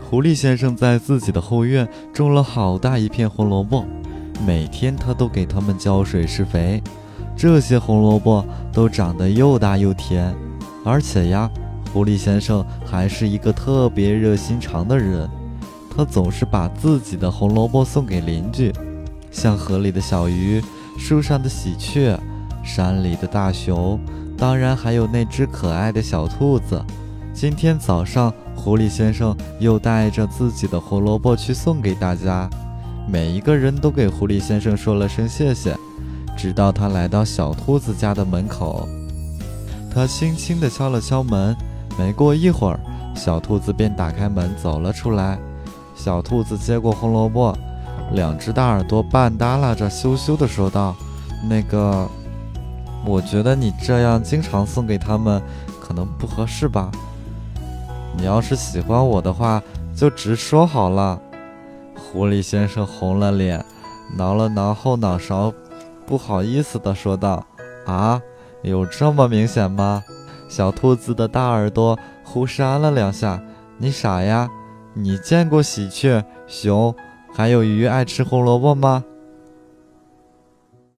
狐狸先生在自己的后院种了好大一片红萝卜，每天他都给它们浇水施肥。这些红萝卜都长得又大又甜，而且呀，狐狸先生还是一个特别热心肠的人，他总是把自己的红萝卜送给邻居，像河里的小鱼、树上的喜鹊、山里的大熊，当然还有那只可爱的小兔子。今天早上。狐狸先生又带着自己的胡萝卜去送给大家，每一个人都给狐狸先生说了声谢谢。直到他来到小兔子家的门口，他轻轻地敲了敲门。没过一会儿，小兔子便打开门走了出来。小兔子接过胡萝卜，两只大耳朵半耷拉着，羞羞地说道：“那个，我觉得你这样经常送给他们，可能不合适吧。”你要是喜欢我的话，就直说好了。狐狸先生红了脸，挠了挠后脑勺，不好意思地说道：“啊，有这么明显吗？”小兔子的大耳朵忽扇了两下：“你傻呀？你见过喜鹊、熊还有鱼爱吃胡萝卜吗？”